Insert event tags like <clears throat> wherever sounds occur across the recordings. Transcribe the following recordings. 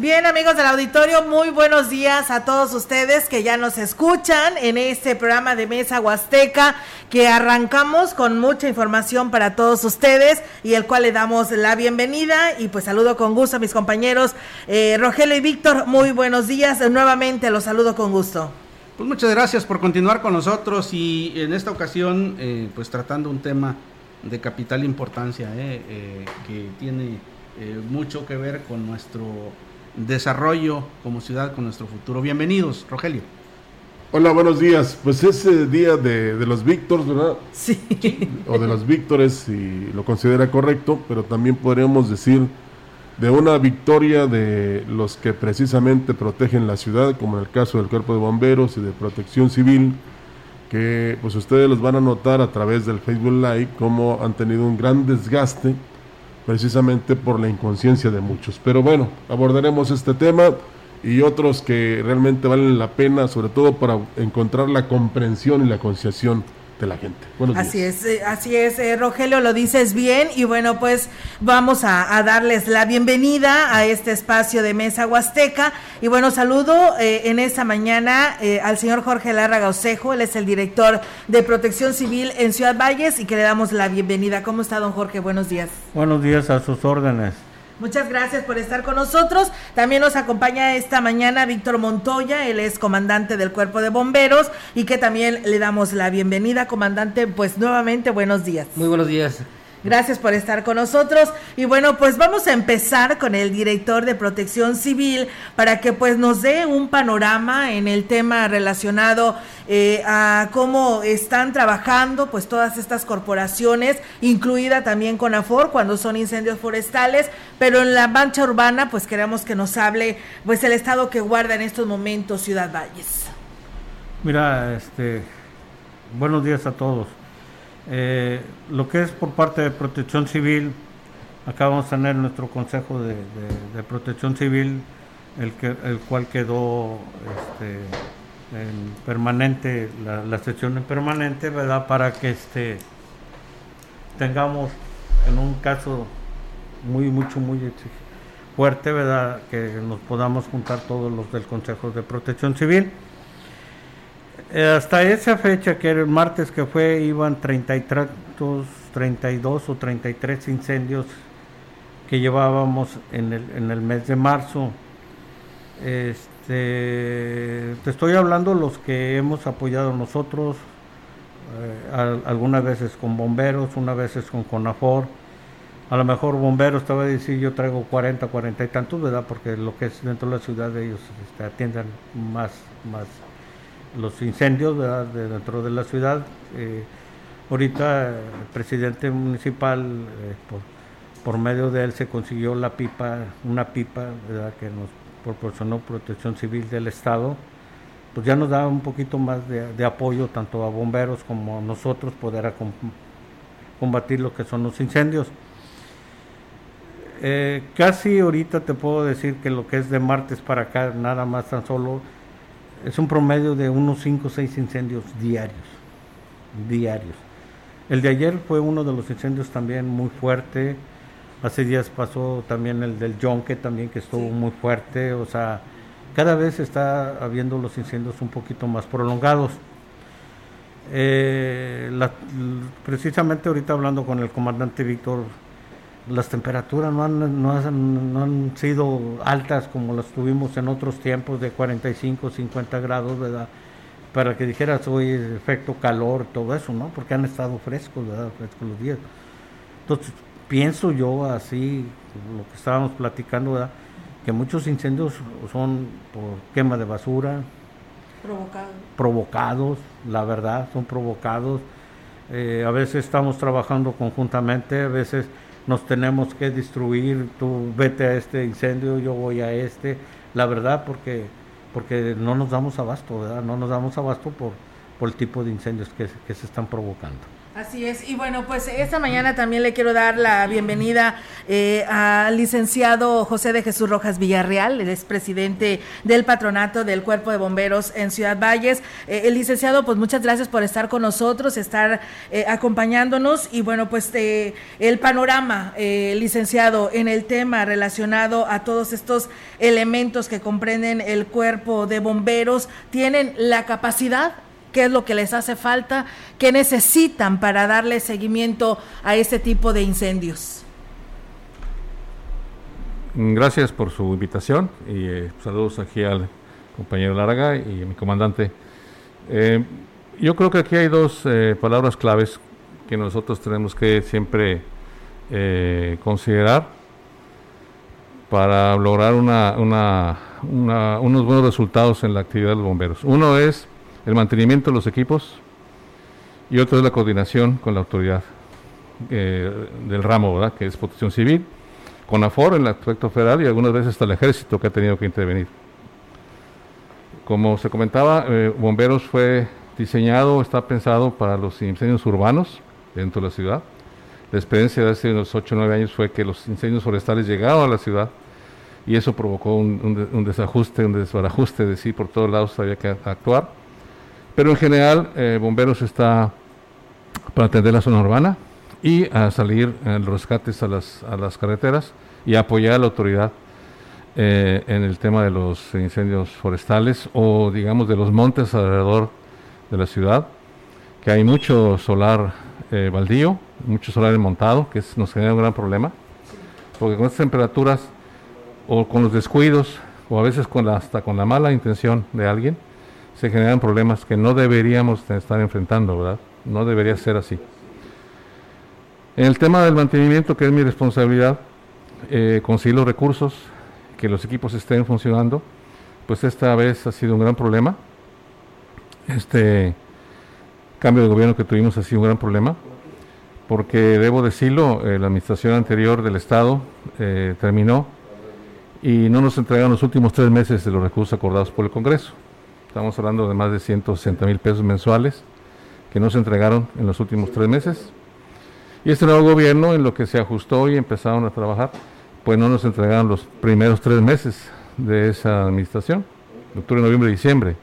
Bien, amigos del auditorio, muy buenos días a todos ustedes que ya nos escuchan en este programa de Mesa Huasteca que arrancamos con mucha información para todos ustedes y el cual le damos la bienvenida y pues saludo con gusto a mis compañeros eh, Rogelio y Víctor, muy buenos días, nuevamente los saludo con gusto. Pues muchas gracias por continuar con nosotros y en esta ocasión eh, pues tratando un tema de capital importancia eh, que tiene mucho que ver con nuestro desarrollo como ciudad con nuestro futuro. Bienvenidos, Rogelio. Hola, buenos días. Pues ese día de, los Víctores, ¿verdad? Sí. O de los Víctores, si lo considera correcto, pero también podríamos decir de una victoria de los que precisamente protegen la ciudad, como en el caso del Cuerpo de Bomberos y de Protección Civil, que pues ustedes los van a notar a través del Facebook Live cómo han tenido un gran desgaste precisamente por la inconsciencia de muchos. Pero bueno, abordaremos este tema y otros que realmente valen la pena, sobre todo para encontrar la comprensión y la concienciación de la gente. así es, eh, así es, eh, Rogelio, lo dices bien y bueno, pues vamos a, darles la bienvenida a este espacio de Mesa Huasteca y bueno, saludo eh, en esta mañana al señor Jorge Larra Osejo, él es el director de Protección Civil en Ciudad Valles y que le damos la bienvenida. ¿Cómo está, don Jorge? Buenos días. Buenos días a sus órdenes. Muchas gracias por estar con nosotros. También nos acompaña esta mañana Víctor Montoya, él es comandante del Cuerpo de Bomberos y que también le damos la bienvenida, comandante. Pues nuevamente, buenos días. Muy buenos días. Gracias por estar con nosotros. Y bueno, pues vamos a empezar con el director de Protección Civil para que pues nos dé un panorama en el tema relacionado eh, a cómo están trabajando pues todas estas corporaciones, incluida también con AFOR cuando son incendios forestales, pero en la mancha urbana pues queremos que nos hable pues el estado que guarda en estos momentos Ciudad Valles. Mira, este, buenos días a todos. Eh, lo que es por parte de Protección Civil, acá vamos a tener nuestro Consejo de, Protección Civil, el, que, el cual quedó este, en permanente, la, sesión en permanente, ¿verdad? Para que este, tengamos en un caso muy, mucho, muy fuerte, ¿verdad? Que nos podamos juntar todos los del Consejo de Protección Civil hasta esa fecha, que era el martes que fue, iban 33, 32 o 33 incendios que llevábamos en el, en el mes de marzo. Este, te estoy hablando los que hemos apoyado nosotros, eh, algunas veces con bomberos, unas veces con CONAFOR. A lo mejor bomberos, te voy a decir, yo traigo 40, 40 y tantos, ¿verdad? Porque lo que es dentro de la ciudad ellos este, atienden más, más los incendios de dentro de la ciudad. Eh, ahorita el presidente municipal, eh, por, medio de él, se consiguió la pipa, una pipa que nos proporcionó Protección Civil del Estado. Pues ya nos da un poquito más de, apoyo tanto a bomberos como a nosotros poder combatir lo que son los incendios. Eh, casi ahorita te puedo decir que lo que es de martes para acá, nada más tan solo es un promedio de unos 5 o 6 incendios diarios. Diarios. El de ayer fue uno de los incendios también muy fuerte. Hace días pasó también el del Yonke también que estuvo muy fuerte. O sea, cada vez está habiendo los incendios un poquito más prolongados. Eh, precisamente ahorita hablando con el comandante Víctor las temperaturas no han, no, han, sido altas como las tuvimos en otros tiempos de 45, 50 grados, ¿verdad? Para que dijeras hoy efecto calor, todo eso, ¿no? Porque han estado frescos, ¿verdad? Frescos los días. Entonces, pienso yo así, lo que estábamos platicando, ¿verdad? Que muchos incendios son por quema de basura. Provocados. Provocados, la verdad, son provocados. Eh, a veces estamos trabajando conjuntamente, a veces nos tenemos que destruir, tú vete a este incendio, yo voy a este, la verdad porque, porque no nos damos abasto, ¿verdad? No nos damos abasto por, por el tipo de incendios que, se están provocando. Así es, y bueno, pues esta mañana también le quiero dar la bienvenida eh, al licenciado José de Jesús Rojas Villarreal, el es presidente del patronato del Cuerpo de Bomberos en Ciudad Valles. Eh, el licenciado, pues muchas gracias por estar con nosotros, estar eh, acompañándonos. Y bueno, pues el panorama, licenciado, en el tema relacionado a todos estos elementos que comprenden el Cuerpo de Bomberos, ¿tienen la capacidad qué es lo que les hace falta, qué necesitan para darle seguimiento a este tipo de incendios. Gracias por su invitación y eh, saludos aquí al compañero Larga y a mi comandante. Eh, yo creo que aquí hay dos eh, palabras claves que nosotros tenemos que siempre considerar para lograr una, unos buenos resultados en la actividad de los bomberos. Uno es el mantenimiento de los equipos y otro es la coordinación con la autoridad eh, del ramo, ¿verdad? que es protección civil, con AFOR en el aspecto federal y algunas veces hasta el ejército que ha tenido que intervenir. Como se comentaba, eh, Bomberos fue diseñado, está pensado para los incendios urbanos dentro de la ciudad. La experiencia de hace unos 8 o 9 años fue que los incendios forestales llegaron a la ciudad y eso provocó un, un desajuste, un desbarajuste de sí, por todos lados había que actuar pero en general, eh, Bomberos está para atender la zona urbana y a salir en los rescates a las, a las carreteras y apoyar a la autoridad eh, en el tema de los incendios forestales o digamos de los montes alrededor de la ciudad, que hay mucho solar eh, baldío, mucho solar montado, que nos genera un gran problema, porque con estas temperaturas o con los descuidos o a veces con hasta con la mala intención de alguien, se generan problemas que no deberíamos estar enfrentando, ¿verdad? No debería ser así. En el tema del mantenimiento, que es mi responsabilidad, eh, conseguir los recursos, que los equipos estén funcionando, pues esta vez ha sido un gran problema. Este cambio de gobierno que tuvimos ha sido un gran problema, porque debo decirlo, eh, la administración anterior del Estado eh, terminó y no nos entregaron los últimos tres meses de los recursos acordados por el Congreso. Estamos hablando de más de 160 mil pesos mensuales que no se entregaron en los últimos tres meses. Y este nuevo gobierno, en lo que se ajustó y empezaron a trabajar, pues no nos entregaron los primeros tres meses de esa administración, octubre, noviembre diciembre.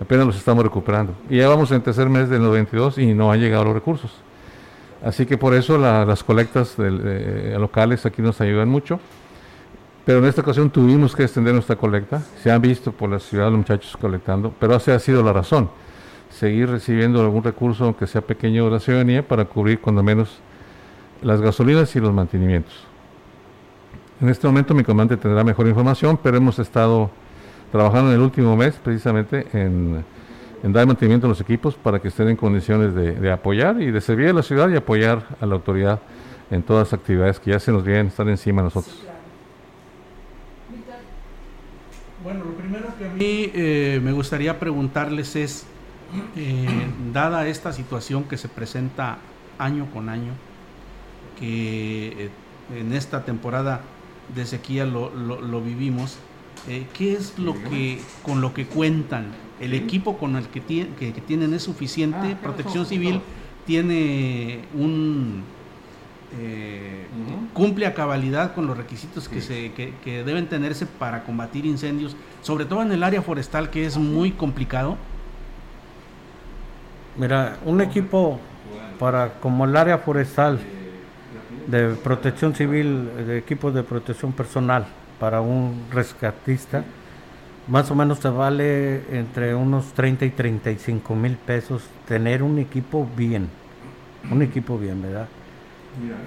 Apenas los estamos recuperando. Y ya vamos en tercer mes del 92 y no han llegado los recursos. Así que por eso las colectas locales aquí nos ayudan mucho. Pero en esta ocasión tuvimos que extender nuestra colecta. Se han visto por la ciudad los muchachos colectando, pero esa ha sido la razón. Seguir recibiendo algún recurso, aunque sea pequeño, de la ciudadanía para cubrir cuando menos las gasolinas y los mantenimientos. En este momento mi comandante tendrá mejor información, pero hemos estado trabajando en el último mes precisamente en, dar mantenimiento a los equipos para que estén en condiciones de, apoyar y de servir a la ciudad y apoyar a la autoridad en todas las actividades que ya se nos vienen, están encima de nosotros. Bueno, lo primero que a mí eh, me gustaría preguntarles es, eh, dada esta situación que se presenta año con año, que eh, en esta temporada de sequía lo, vivimos, ¿qué es lo que con lo que cuentan? ¿El equipo con el que, que tienen es suficiente? Ah, ¿Protección Civil tiene un eh, cumple a cabalidad con los requisitos que, se, que, deben tenerse para combatir incendios, sobre todo en el área forestal que es muy complicado? Mira, un equipo para como el área forestal de protección civil, de equipos de protección personal para un rescatista, más o menos te vale entre unos 30 y 35 mil pesos tener un equipo bien, un equipo bien, ¿verdad?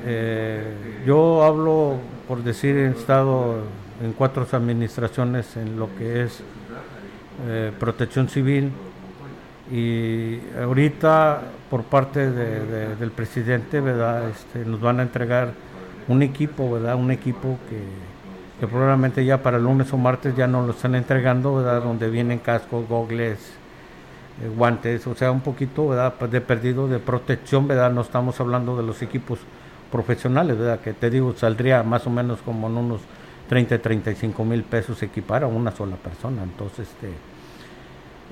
Eh, yo hablo, por decir, he estado en cuatro administraciones en lo que es eh, protección civil y ahorita por parte del presidente, ¿verdad? Este, nos van a entregar un equipo, ¿verdad? Un equipo que, probablemente ya para el lunes o martes ya nos lo están entregando, ¿verdad? Donde vienen cascos, gogles, eh, guantes, o sea, un poquito, ¿verdad? De perdido de protección, ¿verdad? No estamos hablando de los equipos profesionales, ¿verdad? Que te digo, saldría más o menos como en unos 30, 35 mil pesos equipar a una sola persona. Entonces, este,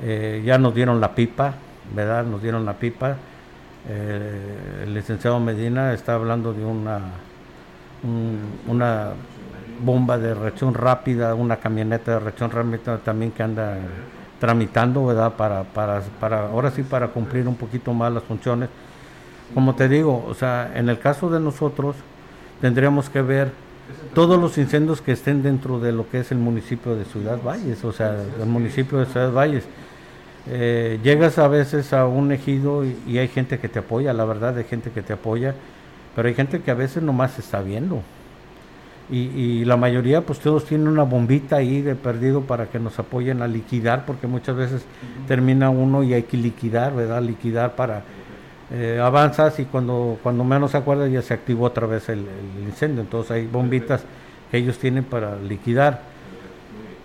eh, ya nos dieron la pipa, ¿verdad? Nos dieron la pipa. Eh, el licenciado Medina está hablando de una, una bomba de reacción rápida, una camioneta de reacción rápida también que anda tramitando, ¿verdad? Para, para, para, ahora sí, para cumplir un poquito más las funciones. Como te digo, o sea, en el caso de nosotros, tendríamos que ver todos los incendios que estén dentro de lo que es el municipio de Ciudad Valles, o sea, el municipio de Ciudad Valles. Eh, llegas a veces a un ejido y, hay gente que te apoya, la verdad, hay gente que te apoya, pero hay gente que a veces nomás está viendo. Y, la mayoría, pues todos tienen una bombita ahí de perdido para que nos apoyen a liquidar, porque muchas veces termina uno y hay que liquidar, ¿verdad? Liquidar para eh, avanzas y cuando, cuando menos se acuerda ya se activó otra vez el, incendio. Entonces hay bombitas que ellos tienen para liquidar.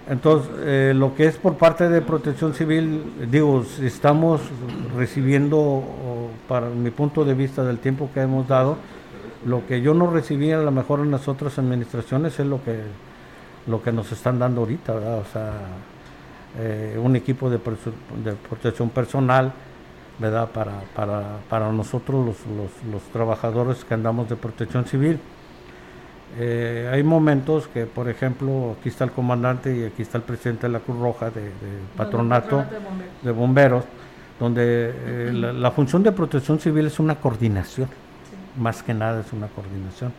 Entonces, eh, lo que es por parte de protección civil, digo, estamos recibiendo, para mi punto de vista del tiempo que hemos dado, lo que yo no recibí a lo mejor en las otras administraciones es lo que, lo que nos están dando ahorita, ¿verdad? O sea, eh, un equipo de, de protección personal, ¿verdad? Para, para, para nosotros los, los, los, trabajadores que andamos de protección civil. Eh, hay momentos que, por ejemplo, aquí está el comandante y aquí está el presidente de la Cruz Roja de, patronato, de, bomberos. donde eh, la, función de protección civil es una coordinación, más que nada es una coordinación.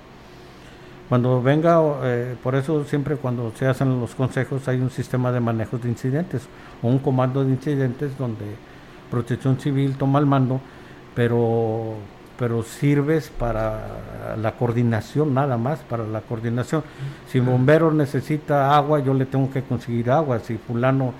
Cuando venga, eh, por eso siempre cuando se hacen los consejos hay un sistema de manejo de incidentes o un comando de incidentes donde Protección Civil toma el mando, pero, pero sirves para la coordinación, nada más para la coordinación. Si bombero necesita agua, yo le tengo que conseguir agua. Si fulano,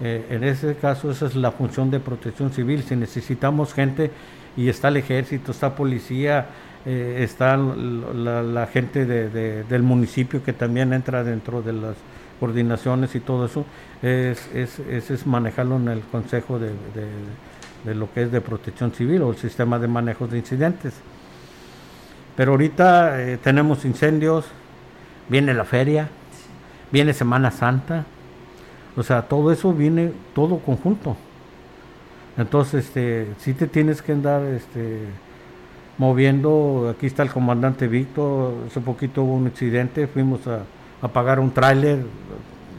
eh, en ese caso, esa es la función de Protección Civil. Si necesitamos gente y está el ejército, está policía, eh, está la, gente del municipio que también entra dentro de las coordinaciones y todo eso, es, es, es, manejarlo en el Consejo de, de, lo que es de protección civil o el sistema de manejo de incidentes. Pero ahorita eh, tenemos incendios, viene la feria, viene Semana Santa, o sea, todo eso viene todo conjunto. Entonces, este, sí te tienes que andar este, moviendo. Aquí está el comandante Víctor. Hace poquito hubo un accidente, fuimos a, apagar un tráiler,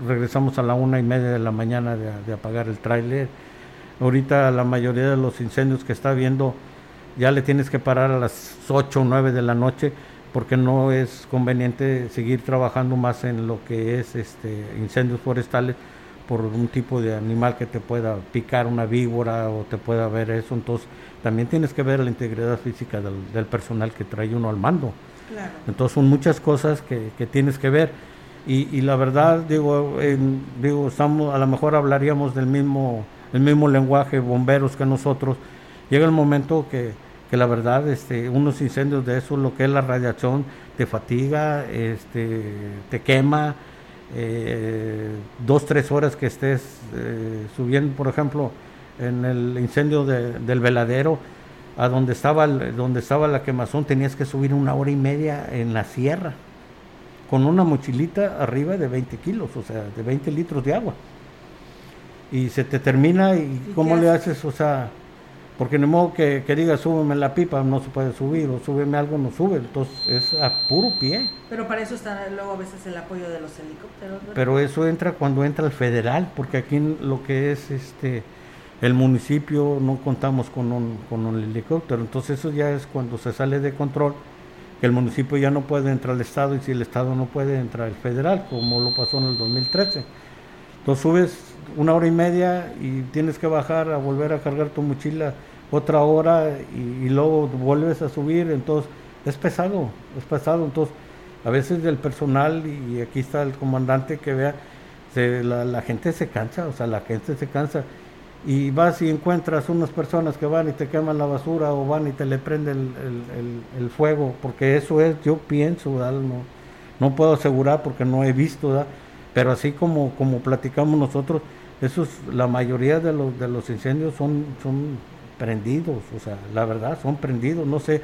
regresamos a la una y media de la mañana de, apagar el tráiler. Ahorita la mayoría de los incendios que está viendo ya le tienes que parar a las 8 o 9 de la noche porque no es conveniente seguir trabajando más en lo que es este incendios forestales por un tipo de animal que te pueda picar una víbora o te pueda ver eso entonces también tienes que ver la integridad física del, personal que trae uno al mando. Entonces son muchas cosas que, que tienes que ver. Y, la verdad, digo, digo, estamos, a lo mejor hablaríamos del mismo, el mismo lenguaje, bomberos que nosotros. Llega el momento que, que la verdad, este, unos incendios de eso, lo que es la radiación, te fatiga, este, te quema, eh, dos, tres horas que estés eh, subiendo, por ejemplo, en el incendio del veladero, a donde estaba, donde estaba la quemazón, tenías que subir una hora y media en la sierra con una mochilita arriba de 20 kilos, o sea, de 20 litros de agua. Y se te termina y, ¿cómo le haces? O sea, porque de modo que, que diga súbeme la pipa, no se puede subir, o súbeme algo, no sube, entonces es a puro pie. Pero para eso está luego a veces el apoyo de los helicópteros. Pero eso entra cuando entra el federal, porque aquí lo que es este el municipio no contamos con un, con un helicóptero, entonces eso ya es cuando se sale de control que el municipio ya no puede entrar al Estado y si el Estado no puede entrar el federal, como lo pasó en el 2013. Entonces subes una hora y media y tienes que bajar a volver a cargar tu mochila otra hora y, luego vuelves a subir, entonces es pesado, es pesado, entonces a veces el personal y aquí está el comandante que vea, la, gente se cansa, o sea, la gente se cansa. Y vas y encuentras unas personas que van y te queman la basura o van y te le prenden el, fuego, porque eso es, yo pienso, no, no puedo asegurar porque no he visto, pero así como, como platicamos nosotros, esos, la mayoría de los, de los incendios son, son prendidos, o sea, la verdad, son prendidos, no sé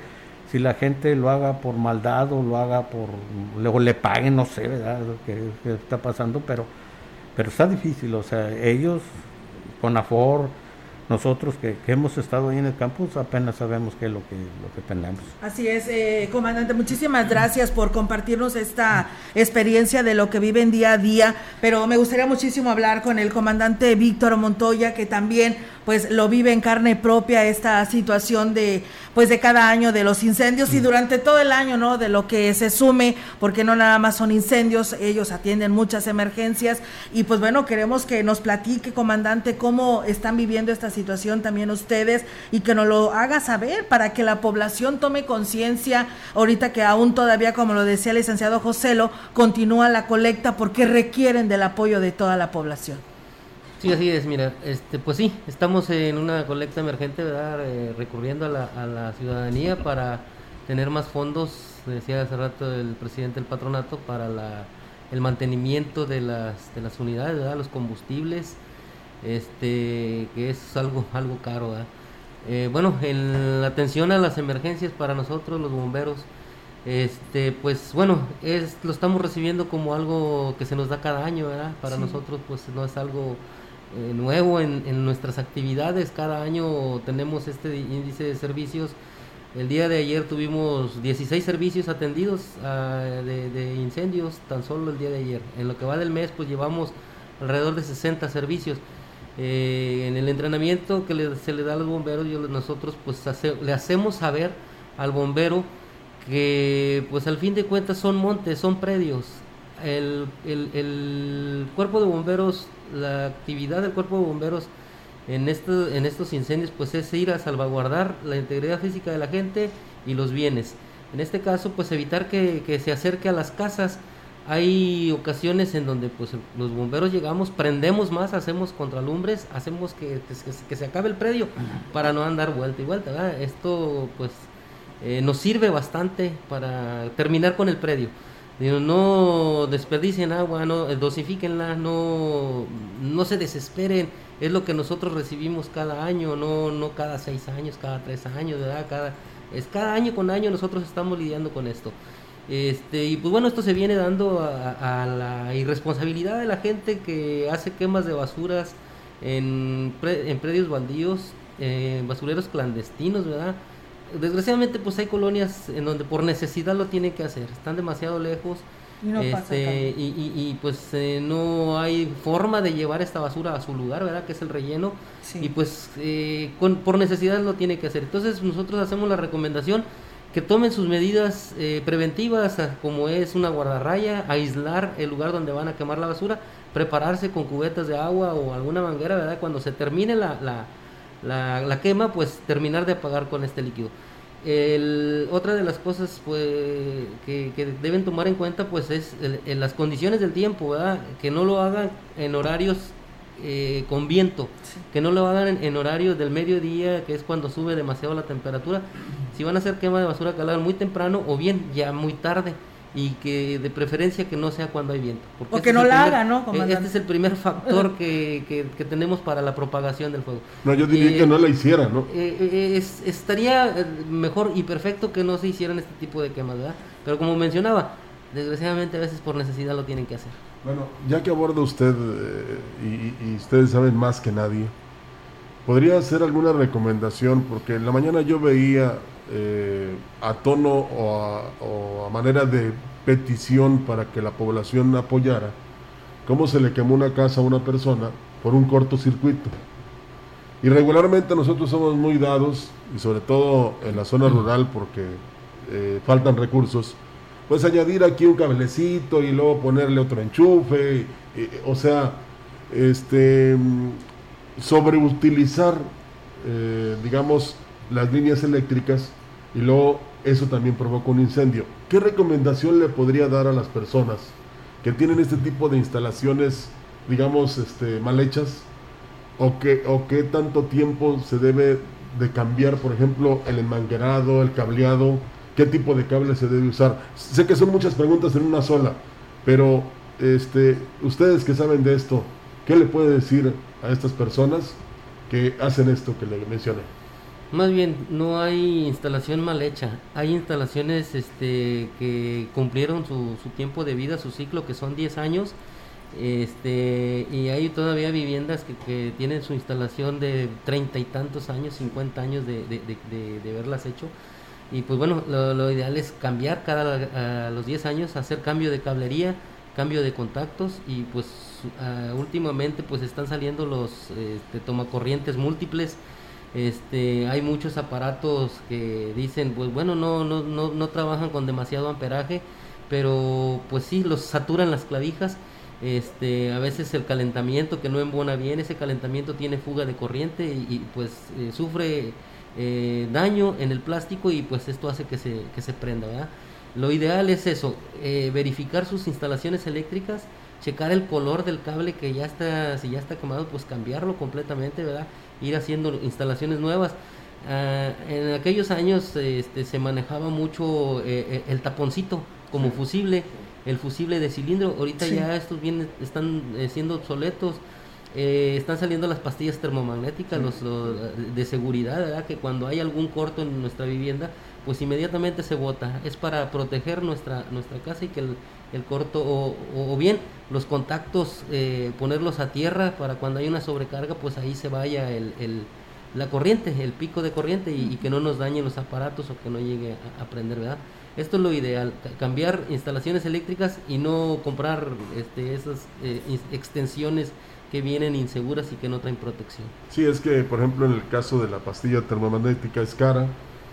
si la gente lo haga por maldad o lo haga por, luego le paguen, no sé, ¿verdad? Qué, qué está pasando, pero, pero está difícil, o sea, ellos con AFOR, nosotros que, hemos estado ahí en el campus apenas sabemos qué es lo que, lo que tenemos. Así es, eh, comandante, muchísimas gracias por compartirnos esta experiencia de lo que viven día a día, pero me gustaría muchísimo hablar con el comandante Víctor Montoya, que también pues lo vive en carne propia esta situación de pues de cada año de los incendios y durante todo el año, ¿no? De lo que se sume, porque no nada más son incendios, ellos atienden muchas emergencias y pues bueno, queremos que nos platique, comandante, cómo están viviendo esta situación también ustedes y que nos lo haga saber para que la población tome conciencia ahorita que aún todavía, como lo decía el licenciado Joselo, continúa la colecta porque requieren del apoyo de toda la población. Sí, así es, mira, este, pues sí, estamos en una colecta emergente, ¿verdad? Eh, recurriendo a la, a la, ciudadanía para tener más fondos, decía hace rato el presidente del patronato, para la, el mantenimiento de las, de las unidades, ¿verdad? Los combustibles, este, que es algo, algo caro. Eh, bueno, en la atención a las emergencias para nosotros, los bomberos, este, pues bueno, es, lo estamos recibiendo como algo que se nos da cada año, ¿verdad? Para nosotros, pues no es algo eh, nuevo en, nuestras actividades. Cada año tenemos este índice de servicios. El día de ayer tuvimos 16 servicios atendidos ah, de, incendios, tan solo el día de ayer. En lo que va del mes, pues llevamos alrededor de 60 servicios. Eh, en el entrenamiento que se le da a los bomberos, nosotros pues le hacemos saber al bombero que pues al fin de cuentas son montes, son predios. el, cuerpo de bomberos la actividad del cuerpo de bomberos en, esto, en estos incendios pues es ir a salvaguardar la integridad física de la gente y los bienes. En este caso pues evitar que, se acerque a las casas. Hay ocasiones en donde pues los bomberos llegamos, prendemos más, hacemos contralumbres, hacemos que, que, se acabe el predio para no andar vuelta y vuelta. Esto pues eh, nos sirve bastante para terminar con el predio no desperdicien agua, no dosifíquenla, no, no se desesperen. Es lo que nosotros recibimos cada año, no, no cada seis años, cada tres años, ¿verdad? Cada, es cada año con año nosotros estamos lidiando con esto. Este, y pues bueno, esto se viene dando a, la irresponsabilidad de la gente que hace quemas de basuras en, en predios baldíos, en basureros clandestinos, ¿verdad? desgraciadamente pues hay colonias en donde por necesidad lo tienen que hacer, están demasiado lejos y, este, y, pues eh, no hay forma de llevar esta basura a su lugar, ¿verdad? Que es el relleno. Y pues eh, con, por necesidad lo tiene que hacer. Entonces nosotros hacemos la recomendación que tomen sus medidas eh, preventivas, como es una guardarraya, aislar el lugar donde van a quemar la basura, prepararse con cubetas de agua o alguna manguera, ¿verdad? Cuando se termine la, la la, la quema, pues terminar de apagar con este líquido. El, otra de las cosas pues, que, deben tomar en cuenta pues es las condiciones del tiempo, ¿verdad? que no lo hagan en horarios eh, con viento, que no lo hagan en, horarios del mediodía, que es cuando sube demasiado la temperatura. Si van a hacer quema de basura, que muy temprano o bien ya muy tarde y que de preferencia que no sea cuando hay viento. Porque o este que no la haga, ¿no? Eh, este es el primer <laughs> factor que, que, tenemos para la propagación del fuego. No, yo diría que no la hiciera, ¿no? Eh, eh, es, estaría mejor y perfecto que no se hicieran este tipo de quemas, ¿verdad? Pero como mencionaba, desgraciadamente a veces por necesidad lo tienen que hacer. Bueno, ya que aborda usted y, y ustedes saben más que nadie, ¿podría hacer alguna recomendación? Porque en la mañana yo veía eh, a tono o a, manera de petición para que la población apoyara, cómo se le quemó una casa a una persona por un cortocircuito. Y regularmente nosotros somos muy dados, y sobre todo en la zona rural porque eh, faltan recursos, pues añadir aquí un cablecito y luego ponerle otro enchufe, o sea, este, sobreutilizar, eh, digamos, las líneas eléctricas y luego eso también provoca un incendio. ¿Qué recomendación le podría dar a las personas que tienen este tipo de instalaciones, digamos, este, mal hechas? ¿O qué, ¿O qué tanto tiempo se debe de cambiar, por ejemplo, el enmanguerado, el cableado? ¿Qué tipo de cable se debe usar? Sé que son muchas preguntas en una sola, pero este, ustedes que saben de esto, ¿qué le puede decir a estas personas que hacen esto que le mencioné? Más bien, no hay instalación mal hecha. Hay instalaciones este, que cumplieron su, tiempo de vida, su ciclo, que son 10 años, Este, y hay todavía viviendas que, tienen su instalación de treinta y tantos años, 50 años de, de, de, haberlas hecho. Y pues bueno, lo, ideal es cambiar cada los 10 años, hacer cambio de cablería, cambio de contactos y pues últimamente pues están saliendo los este, tomacorrientes múltiples. Este, hay muchos aparatos que dicen, pues bueno, no, no, no, no trabajan con demasiado amperaje, pero pues sí, los saturan las clavijas este, a veces el calentamiento que no embona bien, ese calentamiento tiene fuga de corriente y, pues eh, sufre eh, daño en el plástico y pues esto hace que se, que se prenda, ¿verdad? Lo ideal es eso, eh, verificar sus instalaciones eléctricas, checar el color del cable que ya está, si ya está quemado, pues cambiarlo completamente, ¿verdad? Ir haciendo instalaciones nuevas. Ah, en aquellos años este, se manejaba mucho el taponcito como fusible el fusible de cilindro. Ahorita ya estos vienen, están eh, siendo obsoletos. Eh, están saliendo las pastillas termomagnéticas los, de seguridad, ¿verdad? que cuando hay algún corto en nuestra vivienda, pues inmediatamente se bota. Es para proteger nuestra, nuestra casa y que el, el corto, o, o, bien los contactos, eh, ponerlos a tierra para cuando hay una sobrecarga, pues ahí se vaya el, el la corriente, el pico de corriente y, que no nos dañen los aparatos o que no llegue a, a prender, ¿verdad? Esto es lo ideal, cambiar instalaciones eléctricas y no comprar este, esas eh, extensiones que vienen inseguras y que no traen protección. Sí, es que por ejemplo en el caso de la pastilla termomagnética es cara,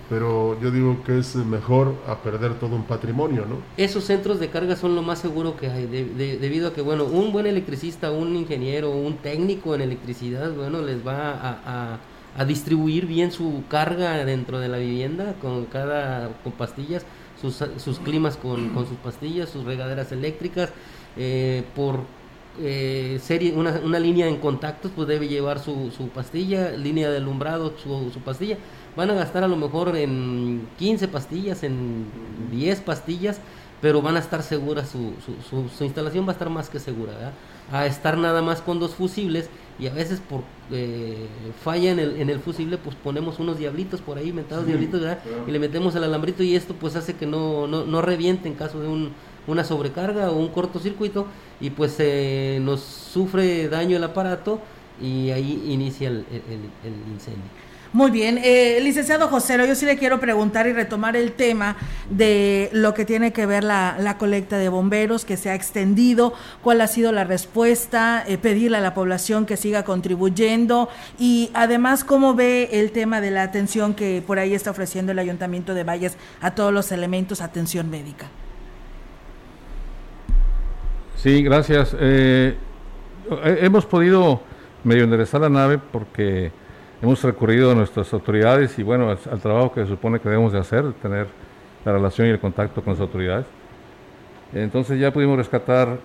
pero yo digo que es mejor a perder todo un patrimonio, ¿no? Esos centros de carga son lo más seguro que hay, debido a que, bueno, un buen electricista, un ingeniero, un técnico en electricidad, bueno, les va a, a distribuir bien su carga dentro de la vivienda con cada con pastillas sus, sus climas con, con, sus pastillas, sus regaderas eléctricas, eh, por eh, serie, una, una, línea en contactos, pues debe llevar su, su pastilla, línea de alumbrado, su, su, pastilla. Van a gastar a lo mejor en 15 pastillas, en 10 pastillas, pero van a estar seguras, su, su, su instalación va a estar más que segura, ¿verdad? A estar nada más con dos fusibles y a veces por eh, falla en el, en el fusible pues ponemos unos diablitos por ahí, metados diablitos, y le metemos el alambrito y esto pues hace que no, no, no reviente en caso de un, una sobrecarga o un cortocircuito y pues eh, nos sufre daño el aparato y ahí inicia el, el, el incendio. Muy bien, eh, licenciado Josero, yo sí le quiero preguntar y retomar el tema de lo que tiene que ver la, la colecta de bomberos que se ha extendido, cuál ha sido la respuesta, eh, pedirle a la población que siga contribuyendo y además cómo ve el tema de la atención que por ahí está ofreciendo el Ayuntamiento de Valles a todos los elementos, atención médica. Sí, gracias. Eh, hemos podido medio enderezar la nave porque hemos recurrido a nuestras autoridades y bueno, al, trabajo que se supone que debemos de hacer, tener la relación y el contacto con las autoridades. Entonces ya pudimos rescatar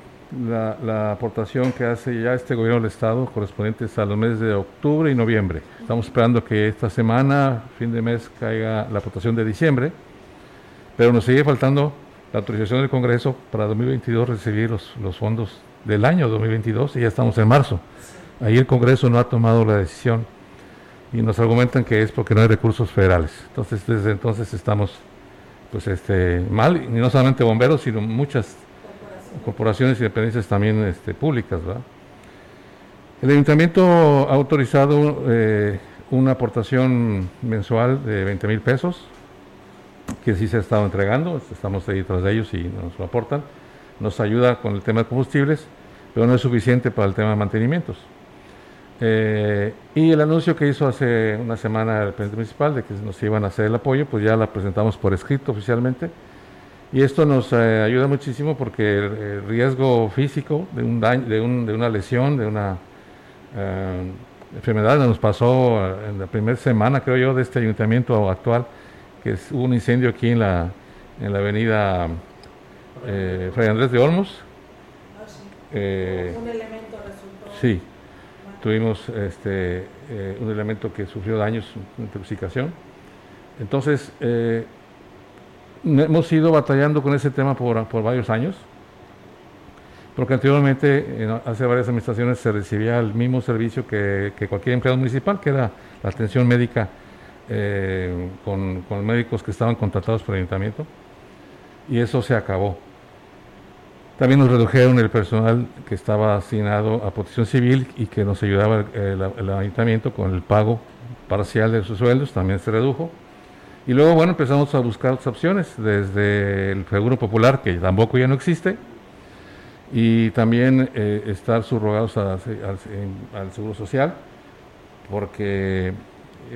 la, aportación que hace ya este gobierno del Estado correspondientes a los meses de octubre y noviembre. Estamos esperando que esta semana, fin de mes, caiga la aportación de diciembre, pero nos sigue faltando la autorización del Congreso para 2022 recibir los, los fondos del año 2022 y ya estamos en marzo. Ahí el Congreso no ha tomado la decisión y nos argumentan que es porque no hay recursos federales. Entonces, desde entonces estamos pues este mal, y no solamente bomberos, sino muchas corporaciones y dependencias también este, públicas. ¿verdad? El ayuntamiento ha autorizado eh, una aportación mensual de 20 mil pesos, que sí se ha estado entregando, estamos ahí tras de ellos y nos lo aportan. Nos ayuda con el tema de combustibles, pero no es suficiente para el tema de mantenimientos. Eh, y el anuncio que hizo hace una semana el presidente municipal de que nos iban a hacer el apoyo, pues ya la presentamos por escrito oficialmente. Y esto nos eh, ayuda muchísimo porque el, riesgo físico de, un daño, de, un, de una lesión, de una eh, enfermedad, nos pasó en la primera semana, creo yo, de este ayuntamiento actual, que es, hubo un incendio aquí en la, en la avenida Fray Andrés de Olmos. Ah, un elemento resultó. Sí, tuvimos este, eh, un elemento que sufrió daños, intoxicación. Entonces, eh, hemos ido batallando con ese tema por, por varios años, porque anteriormente, hace varias administraciones, se recibía el mismo servicio que, cualquier empleado municipal, que era la atención médica eh, con, con médicos que estaban contratados por el ayuntamiento, y eso se acabó También nos redujeron el personal que estaba asignado a protección civil y que nos ayudaba el, ayuntamiento con el pago parcial de sus sueldos, también se redujo. Y luego, bueno, empezamos a buscar otras opciones, desde el Seguro Popular, que tampoco ya no existe, y también eh, estar subrogados al, Seguro Social, porque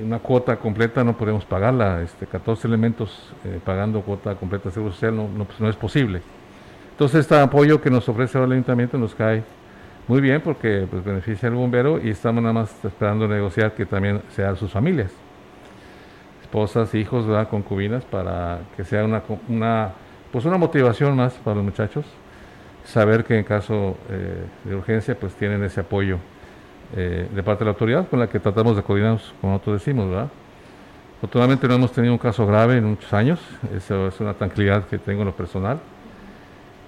una cuota completa no podemos pagarla, este, 14 elementos eh, pagando cuota completa de Seguro Social no, no, pues no es posible. Entonces, este apoyo que nos ofrece el ayuntamiento nos cae muy bien porque pues, beneficia al bombero y estamos nada más esperando negociar que también sean sus familias. Esposas, hijos, concubinas, para que sea una, pues una motivación más para los muchachos, saber que en caso eh, de urgencia pues tienen ese apoyo eh, de parte de la autoridad con la que tratamos de coordinarnos, como nosotros decimos, ¿verdad? No hemos tenido un caso grave en muchos años, eso es una tranquilidad que tengo en lo personal,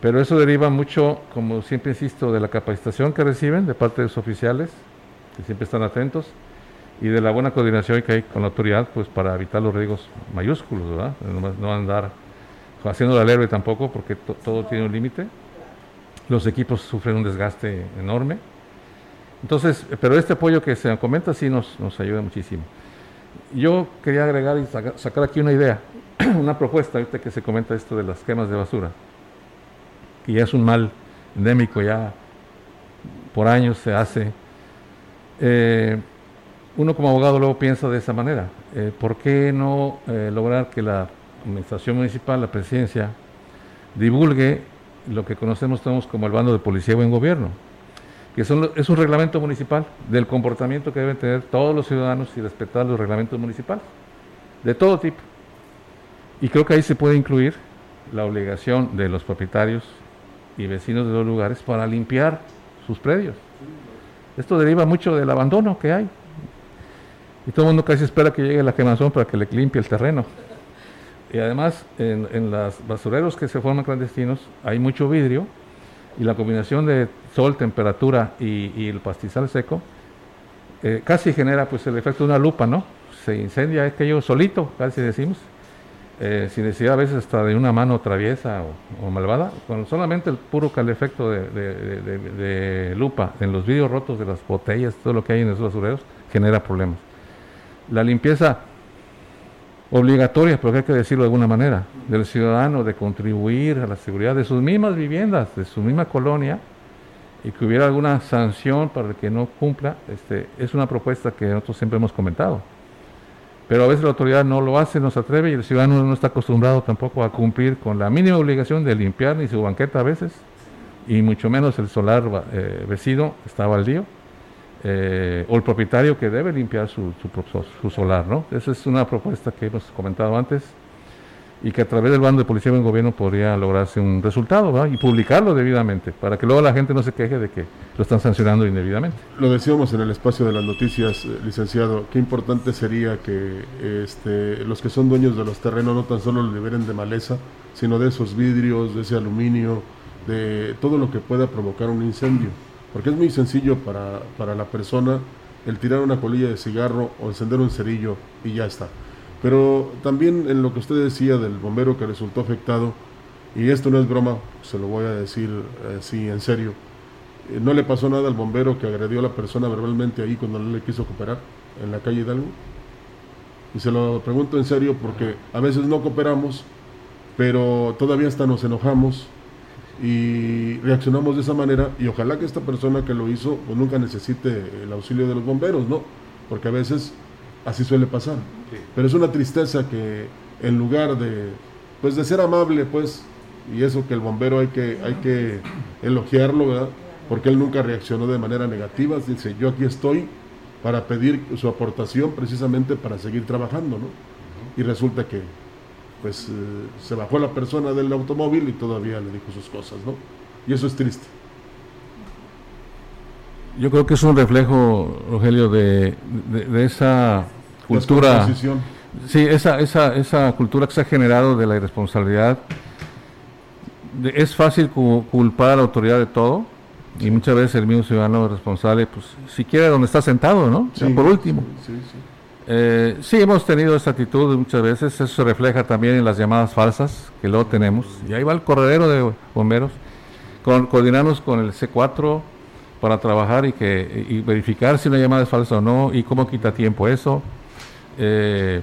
pero eso deriva mucho, como siempre insisto, de la capacitación que reciben de parte de sus oficiales, que siempre están atentos, y de la buena coordinación que hay con la autoridad, pues para evitar los riesgos mayúsculos, ¿verdad? No, andar haciendo la leve tampoco, porque todo tiene un límite. Los equipos sufren un desgaste enorme. Entonces, pero este apoyo que se comenta sí nos ayuda muchísimo. Yo quería agregar y sacar aquí una idea, <clears throat> una propuesta, ahorita que se comenta esto de las quemas de basura, que ya es un mal endémico, ya por años se hace. Eh, uno como abogado luego piensa de esa manera. Eh, ¿Por qué no eh, lograr que la administración municipal, la presidencia, divulgue lo que conocemos todos como el bando de policía o buen gobierno? Que es un reglamento municipal del comportamiento que deben tener todos los ciudadanos y respetar los reglamentos municipales, de todo tipo. Y creo que ahí se puede incluir la obligación de los propietarios y vecinos de los lugares para limpiar sus predios. Esto deriva mucho del abandono que hay. Y todo el mundo casi espera que llegue la quemazón para que le limpie el terreno. Y además, en, en los basureros que se forman clandestinos, hay mucho vidrio y la combinación de sol, temperatura y, el pastizal seco eh, casi genera pues el efecto de una lupa, ¿no? Se incendia aquello solito, casi decimos, eh, sin necesidad a veces hasta de una mano traviesa o, malvada, con solamente el puro efecto de, de, lupa en los vidrios rotos de las botellas, todo lo que hay en esos basureros, genera problemas la limpieza obligatoria, porque hay que decirlo de alguna manera, del ciudadano de contribuir a la seguridad de sus mismas viviendas, de su misma colonia, y que hubiera alguna sanción para que no cumpla, este, es una propuesta que nosotros siempre hemos comentado. Pero a veces la autoridad no lo hace, no se atreve y el ciudadano no está acostumbrado tampoco a cumplir con la mínima obligación de limpiar ni su banqueta a veces, y mucho menos el solar eh, vecino está baldío eh, o el propietario que debe limpiar su, su, solar, ¿no? Esa es una propuesta que hemos comentado antes y que a través del bando de policía en gobierno podría lograrse un resultado y publicarlo debidamente para que luego la gente no se queje de que lo están sancionando indebidamente. Lo decíamos en el espacio de las noticias, eh, licenciado, qué importante sería que este, los que son dueños de los terrenos no tan solo lo liberen de maleza, sino de esos vidrios, de ese aluminio, de todo lo que pueda provocar un incendio porque es muy sencillo para, para la persona el tirar una colilla de cigarro o encender un cerillo y ya está. Pero también en lo que usted decía del bombero que resultó afectado, y esto no es broma, se lo voy a decir así en serio, eh, no le pasó nada al bombero que agredió a la persona verbalmente ahí cuando no le quiso cooperar en la calle Hidalgo. Y se lo pregunto en serio porque a veces no cooperamos, pero todavía hasta nos enojamos y reaccionamos de esa manera y ojalá que esta persona que lo hizo pues nunca necesite el auxilio de los bomberos, ¿no? Porque a veces así suele pasar. Pero es una tristeza que en lugar de pues de ser amable, pues y eso que el bombero hay que hay que elogiarlo, ¿verdad? Porque él nunca reaccionó de manera negativa, dice, "Yo aquí estoy para pedir su aportación precisamente para seguir trabajando", ¿no? Y resulta que pues eh, se bajó la persona del automóvil y todavía le dijo sus cosas, ¿no? Y eso es triste. Yo creo que es un reflejo, Rogelio, de, de, esa cultura. Sí, esa, esa, esa cultura que se ha generado de la irresponsabilidad. es fácil culpar a la autoridad de todo y muchas veces el mismo ciudadano responsable, pues siquiera donde está sentado, ¿no? por último. Sí, sí. Eh, sí, hemos tenido esa actitud muchas veces, eso se refleja también en las llamadas falsas que luego tenemos. Y ahí va el corredero de bomberos. coordinarnos con el C4 para trabajar y, que, y verificar si una llamada es falsa o no y cómo quita tiempo eso. Eh,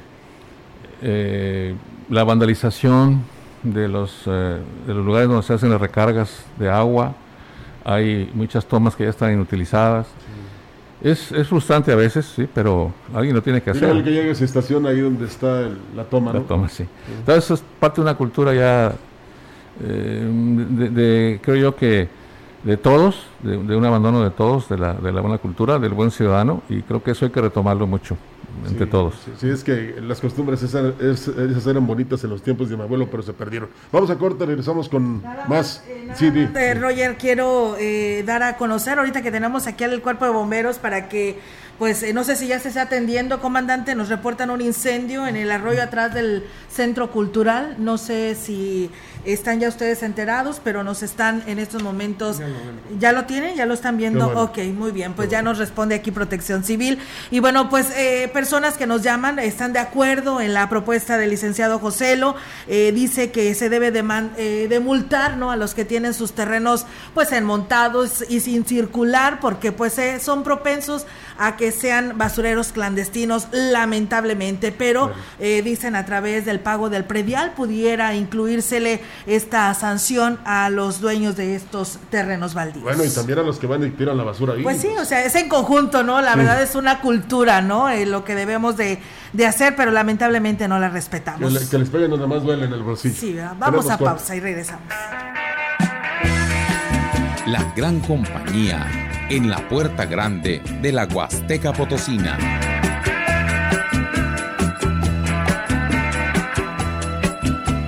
eh, la vandalización de los, eh, de los lugares donde se hacen las recargas de agua. Hay muchas tomas que ya están inutilizadas. Es, es, frustrante a veces, sí, pero alguien lo tiene que hacer. El que llega a esa estación ahí donde está la toma. La toma, sí. Entonces es parte de una cultura ya, de, creo yo que de todos, de, un abandono de todos, de la, de la buena cultura, del buen ciudadano, y creo que eso hay que retomarlo mucho entre todos. Sí, es que las costumbres esas, eran bonitas en los tiempos de mi abuelo, pero se perdieron. Vamos a corte, regresamos con más. Eh, Roger, quiero eh, dar a conocer ahorita que tenemos aquí al cuerpo de bomberos para que pues eh, no sé si ya se está atendiendo, comandante, nos reportan un incendio en el arroyo atrás del centro cultural, no sé si están ya ustedes enterados, pero nos están en estos momentos, ¿ya lo, tienen? ¿Ya lo están viendo? Ok, muy bien, pues ya nos responde aquí Protección Civil. Y bueno, pues eh, personas que nos llaman están de acuerdo en la propuesta del licenciado Joselo, eh, dice que se debe de, de multar ¿no? a los que tienen sus terrenos pues enmontados y sin circular, porque pues son propensos a que sean basureros clandestinos, lamentablemente, pero eh, dicen a través del pago del predial pudiera incluírsele esta sanción a los dueños de estos terrenos baldíos. Bueno, y también a los que van y tiran la basura ahí. Pues sí, o sea, es en conjunto, ¿no? La verdad es una cultura, ¿no? Eh, lo que debemos de, hacer, pero lamentablemente no la respetamos. Que, les peguen nada más duele en el bolsillo. Sí, vamos a pausa y regresamos. La gran compañía en la puerta grande de la Huasteca Potosina.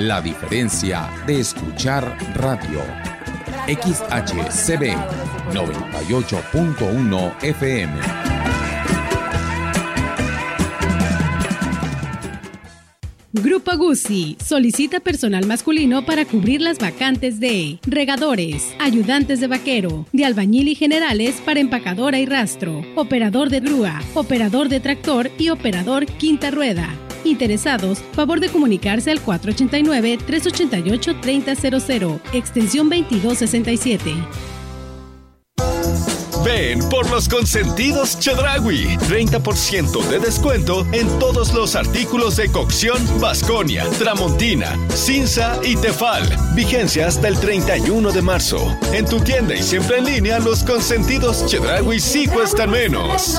La diferencia de escuchar radio. XHCB 98.1 FM. Grupo Guzzi solicita personal masculino para cubrir las vacantes de regadores, ayudantes de vaquero, de albañil y generales para empacadora y rastro, operador de grúa, operador de tractor y operador quinta rueda. Interesados, favor de comunicarse al 489-388-3000, extensión 2267. Ven por los consentidos Chedragui. 30% de descuento en todos los artículos de cocción Vasconia, Tramontina, Cinza y Tefal. Vigencia hasta el 31 de marzo. En tu tienda y siempre en línea, los consentidos Chedragui sí cuestan menos.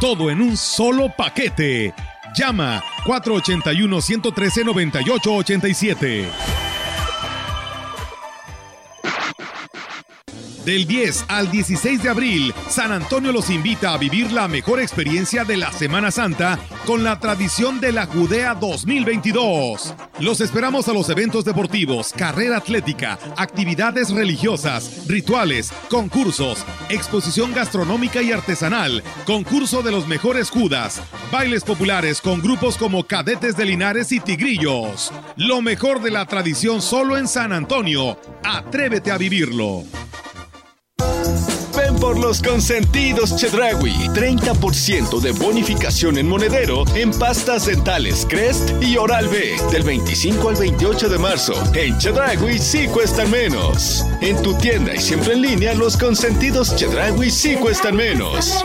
Todo en un solo paquete Llama 481-113-9887. Del 10 al 16 de abril, San Antonio los invita a vivir la mejor experiencia de la Semana Santa con la tradición de la Judea 2022. Los esperamos a los eventos deportivos, carrera atlética, actividades religiosas, rituales, concursos, exposición gastronómica y artesanal, concurso de los mejores judas, bailes populares con grupos como Cadetes de Linares y Tigrillos. Lo mejor de la tradición solo en San Antonio. Atrévete a vivirlo. Por los consentidos Chedragui. 30% de bonificación en monedero en pastas dentales Crest y Oral B. Del 25 al 28 de marzo. En Chedragui sí cuestan menos. En tu tienda y siempre en línea, los consentidos Chedragui sí cuestan menos.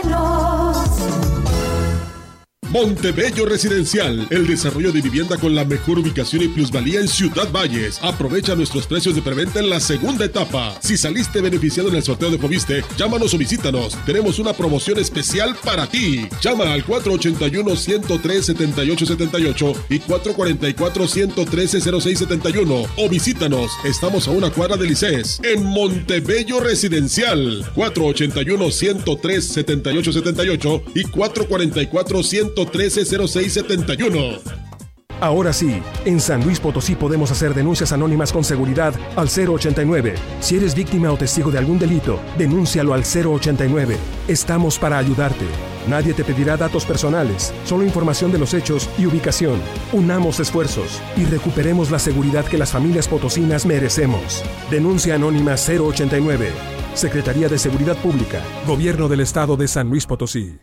Montebello Residencial, el desarrollo de vivienda con la mejor ubicación y plusvalía en Ciudad Valles. Aprovecha nuestros precios de preventa en la segunda etapa. Si saliste beneficiado en el sorteo de Fobiste, llámanos o visítanos. Tenemos una promoción especial para ti. Llama al 481-103-7878 y 444-113-0671 o visítanos. Estamos a una cuadra de Licés en Montebello Residencial. 481-103-7878 y 444-113-0671. Ahora sí, en San Luis Potosí podemos hacer denuncias anónimas con seguridad al 089. Si eres víctima o testigo de algún delito, denúncialo al 089. Estamos para ayudarte. Nadie te pedirá datos personales, solo información de los hechos y ubicación. Unamos esfuerzos y recuperemos la seguridad que las familias potosinas merecemos. Denuncia anónima 089. Secretaría de Seguridad Pública, Gobierno del Estado de San Luis Potosí.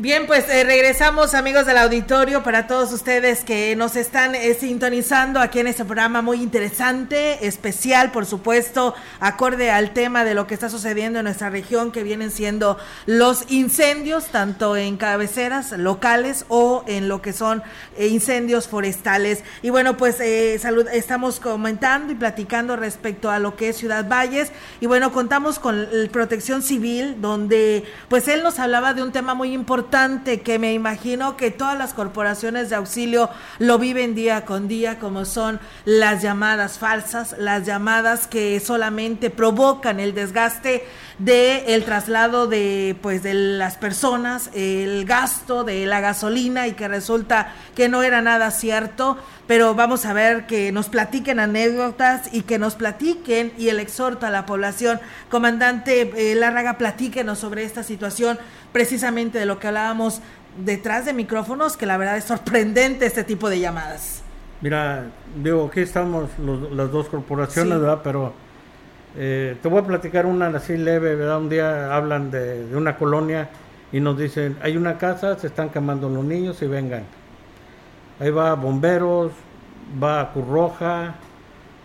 Bien, pues eh, regresamos amigos del auditorio para todos ustedes que nos están eh, sintonizando aquí en este programa muy interesante, especial por supuesto, acorde al tema de lo que está sucediendo en nuestra región que vienen siendo los incendios, tanto en cabeceras locales o en lo que son eh, incendios forestales. Y bueno, pues salud, estamos comentando y platicando respecto a lo que es Ciudad Valles y bueno, contamos con Protección Civil donde pues él nos hablaba de un tema muy importante que me imagino que todas las corporaciones de auxilio lo viven día con día, como son las llamadas falsas, las llamadas que solamente provocan el desgaste de el traslado de pues de las personas, el gasto de la gasolina y que resulta que no era nada cierto, pero vamos a ver que nos platiquen anécdotas y que nos platiquen y el exhorto a la población, comandante eh, Larraga, platíquenos sobre esta situación precisamente de lo que hablábamos detrás de micrófonos, que la verdad es sorprendente este tipo de llamadas. Mira, digo, aquí estamos las dos corporaciones, ¿verdad? Pero eh, te voy a platicar una así leve. Un día hablan de, una colonia y nos dicen, hay una casa, se están quemando los niños y vengan. Ahí va bomberos, va Curroja,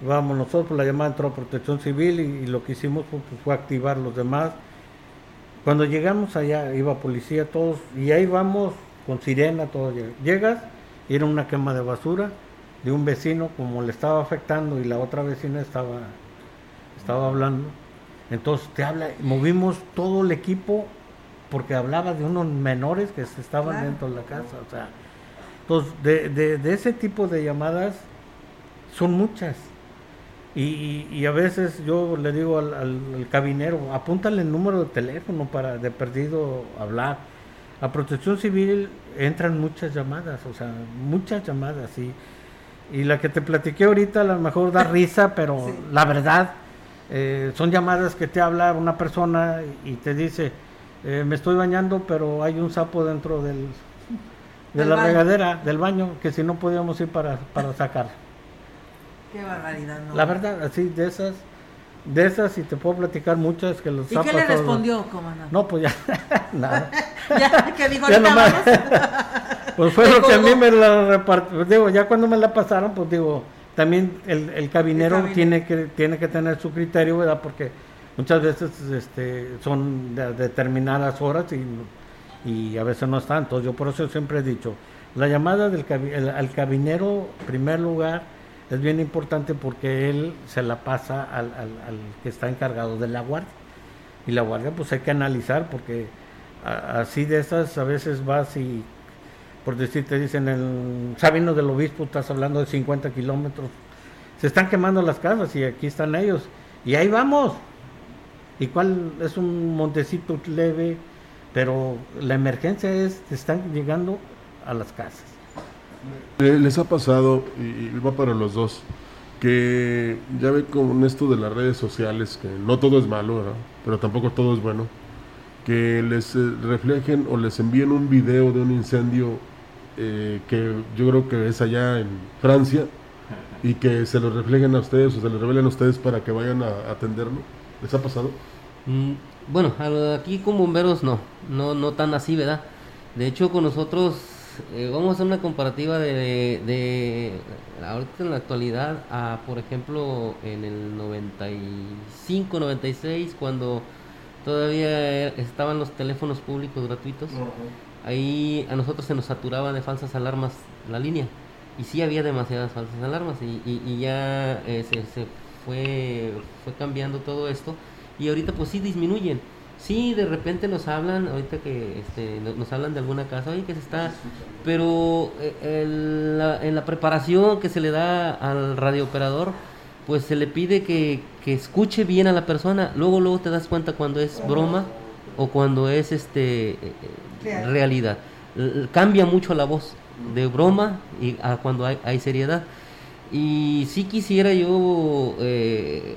vamos nosotros, la llamada entró a protección civil y, lo que hicimos fue, pues, fue activar los demás cuando llegamos allá, iba policía, todos, y ahí vamos con sirena, todo. Llegas, era una quema de basura de un vecino, como le estaba afectando, y la otra vecina estaba, estaba hablando. Entonces te habla, movimos todo el equipo, porque hablaba de unos menores que estaban dentro de la casa. O sea, entonces, de, de ese tipo de llamadas son muchas. Y, a veces yo le digo al, cabinero, apúntale el número de teléfono para de perdido hablar. A protección civil entran muchas llamadas, o sea, muchas llamadas. Y, y la que te platiqué ahorita a lo mejor da <laughs> risa, pero la verdad, eh, son llamadas que te habla una persona y te dice, eh, me estoy bañando, pero hay un sapo dentro del, de la regadera, del baño, que si no podíamos ir para, para <laughs> sacar. Qué barbaridad, ¿no? La verdad, así, de esas, de esas, y te puedo platicar muchas que los ¿Y qué le respondió, comandante? No, pues ya, <laughs> nada. <laughs> ya, que dijo, ya nomás. pues fue lo que a mí me la repartió, digo, ya cuando me la pasaron, pues digo, también el, el, cabinero, tiene que tiene que tener su criterio, ¿verdad? Porque muchas veces este, son de determinadas horas y, y a veces no están. Entonces yo por eso siempre he dicho, la llamada del al cabinero, en primer lugar, es bien importante porque él se la pasa al, al, que está encargado de la guardia. Y la guardia pues hay que analizar porque así de esas a veces vas y por decir te dicen el Sabino del Obispo estás hablando de 50 kilómetros. Se están quemando las casas y aquí están ellos. Y ahí vamos. ¿Y cuál es un montecito leve? Pero la emergencia es, están llegando a las casas. Les ha pasado, y va para los dos, que ya ve con esto de las redes sociales, que no todo es malo, pero tampoco todo es bueno, que les eh, reflejen o les envíen un video de un incendio eh, que yo creo que es allá en Francia y que se lo reflejen a ustedes o se lo revelen a ustedes para que vayan a, atenderlo. ¿Les ha pasado? Mm, bueno, aquí con bomberos no, no, no tan así, ¿verdad? De hecho, con nosotros eh, vamos a hacer una comparativa de, de, ahorita en la actualidad a, por ejemplo, en el 95, 96, cuando todavía estaban los teléfonos públicos gratuitos. Ahí a nosotros se nos saturaba de falsas alarmas la línea. Y sí había demasiadas falsas alarmas y, ya eh, se, fue, fue cambiando todo esto. Y ahorita pues sí disminuyen. Sí, de repente nos hablan, ahorita que este, nos hablan de alguna casa, oye, que se está... Pero eh, en la preparación que se le da al radiooperador, pues se le pide que, escuche bien a la persona. Luego, luego te das cuenta cuando es broma o cuando es este eh, eh, realidad. cambia mucho la voz de broma y a cuando hay, seriedad. Y sí quisiera yo eh,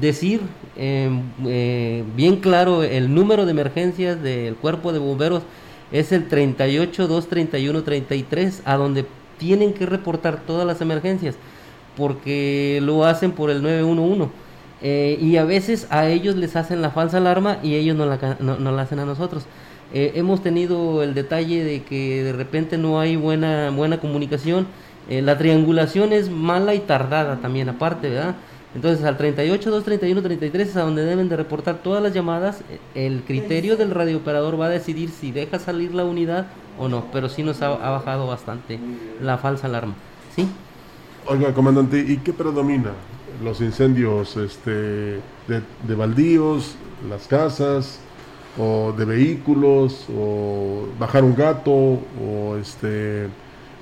decir bien claro el número de emergencias del cuerpo de bomberos es el 38 231 33 a donde tienen que reportar todas las emergencias porque lo hacen por el 911. Eh, y a veces a ellos les hacen la falsa alarma y ellos no la, no, la hacen a nosotros. Eh, hemos tenido el detalle de que de repente no hay buena, buena comunicación. Eh, la triangulación es mala y tardada también aparte, ¿verdad? Entonces al 38, 2, 31, 33 es a donde deben de reportar todas las llamadas. El criterio del radiooperador va a decidir si deja salir la unidad o no, pero sí nos ha, ha bajado bastante la falsa alarma. ¿Sí? Oiga, comandante, ¿y qué predomina? ¿Los incendios este, de, de baldíos, las casas, o de vehículos, o bajar un gato, o este,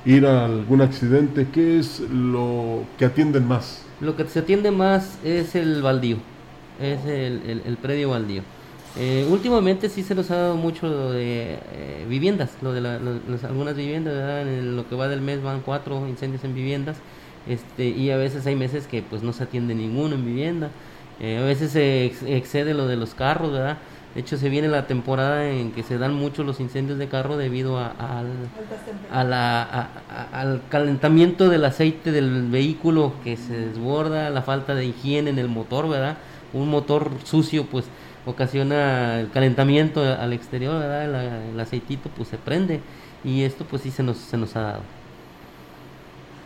ir a algún accidente? ¿Qué es lo que atienden más? Lo que se atiende más es el baldío, es el, el, predio baldío. Eh, últimamente sí se nos ha dado mucho de eh, viviendas, lo de algunas viviendas, en lo que va del mes van cuatro incendios en viviendas este, y a veces hay meses que pues no se atiende ninguno en vivienda, eh, a veces se excede lo de los carros, ¿verdad? De hecho, se viene la temporada en que se dan mucho los incendios de carro debido a, al, al calentamiento del aceite del vehículo que se desborda, la falta de higiene en el motor, ¿verdad? Un motor sucio, pues ocasiona el calentamiento al exterior, ¿verdad? El, el aceitito, pues se prende. Y esto, pues sí, se nos, se nos ha dado.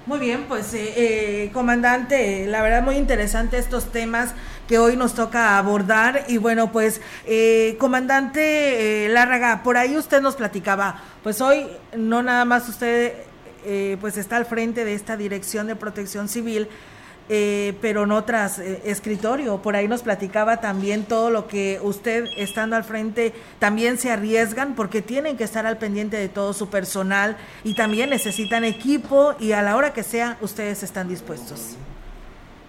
Muy bien, pues eh, eh, comandante, la verdad muy interesante estos temas que hoy nos toca abordar. Y bueno, pues eh, comandante Lárraga, por ahí usted nos platicaba, pues hoy no nada más usted pues está al frente de esta dirección de protección civil, eh, pero en otras eh, escritorio. Por ahí nos platicaba también todo lo que usted estando al frente también se arriesgan porque tienen que estar al pendiente de todo su personal y también necesitan equipo y a la hora que sea ustedes están dispuestos.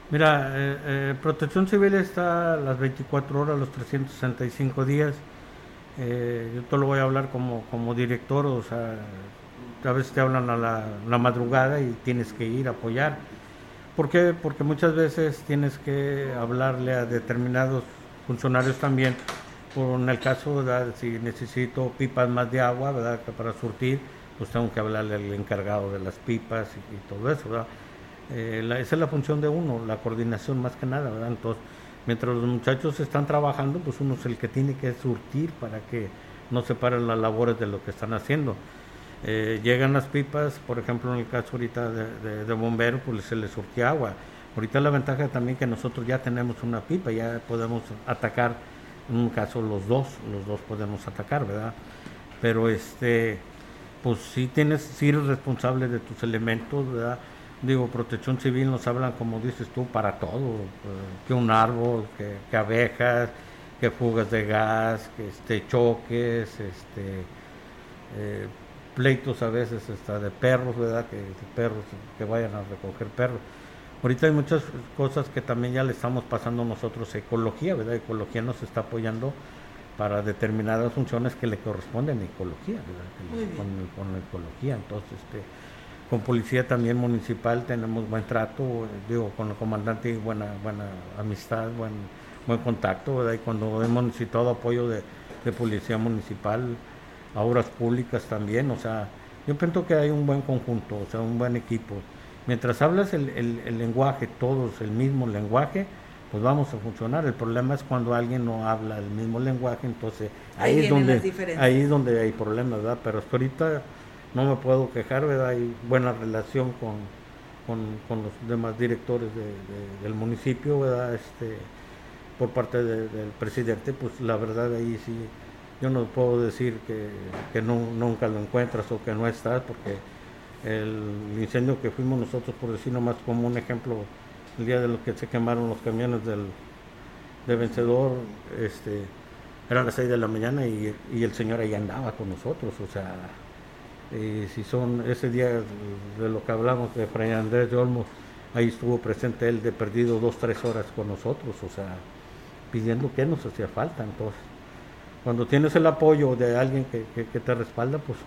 Mira, eh, Protección Civil está las 24 horas, los 365 días. yo te lo voy a hablar como, como director, o sea, a veces te hablan a la, la madrugada y tienes que ir a apoyar ¿Por qué? Porque muchas veces tienes que hablarle a determinados funcionarios también, por en el caso, si necesito pipas más de agua, ¿verdad? Que para surtir, pues tengo que hablarle al encargado de las pipas y, todo eso, ¿verdad? Eh, esa es la función de uno, la coordinación más que nada, ¿verdad? Entonces, mientras los muchachos están trabajando, pues uno es el que tiene que surtir para que no se paren las labores de lo que están haciendo. Eh, llegan las pipas, por ejemplo en el caso ahorita de, de, bomberos, pues se les surtía agua. Ahorita la ventaja también que nosotros ya tenemos una pipa, ya podemos atacar, en un caso los dos, los dos podemos atacar, ¿verdad? Pero este, pues sí tienes, sí eres responsable de tus elementos, ¿verdad? Digo, protección civil nos hablan, como dices tú, para todo, eh, que un árbol, que, abejas, que fugas de gas, que este, choques, este, eh, pleitos a veces está de perros, ¿verdad? Que perros que vayan a recoger perros. Ahorita hay muchas cosas que también ya le estamos pasando nosotros ecología, ¿verdad? Ecología nos está apoyando para determinadas funciones que le corresponden a ecología, ¿verdad? Con, la ecología. Entonces, este, con policía también municipal tenemos buen trato, digo, con el comandante buena, buena amistad, buen, buen contacto, ¿verdad? Y cuando hemos necesitado apoyo de, de policía municipal, a obras públicas también, o sea, yo pienso que hay un buen conjunto, o sea, un buen equipo. Mientras hablas el, el, lenguaje, todos el mismo lenguaje, pues vamos a funcionar. El problema es cuando alguien no habla el mismo lenguaje, entonces ahí, es donde ahí es donde hay problemas, ¿verdad? Pero hasta ahorita no me puedo quejar, ¿verdad? Hay buena relación con, con, con los demás directores del municipio, ¿verdad? Este, por parte del presidente, pues la verdad ahí sí, yo no puedo decir que, que nunca lo encuentras o que no estás, porque el incendio que fuimos nosotros, por decir nomás como un ejemplo, el día de lo que se quemaron los camiones del, de vencedor, este, eran las 6 de la mañana y, y, el señor ahí andaba con nosotros, o sea, y si son ese día de lo que hablamos de Fray Andrés de Olmo, ahí estuvo presente él de perdido dos, tres horas con nosotros, o sea, pidiendo que nos hacía falta. Entonces, cuando tienes el apoyo de alguien que, que, te respalda, pues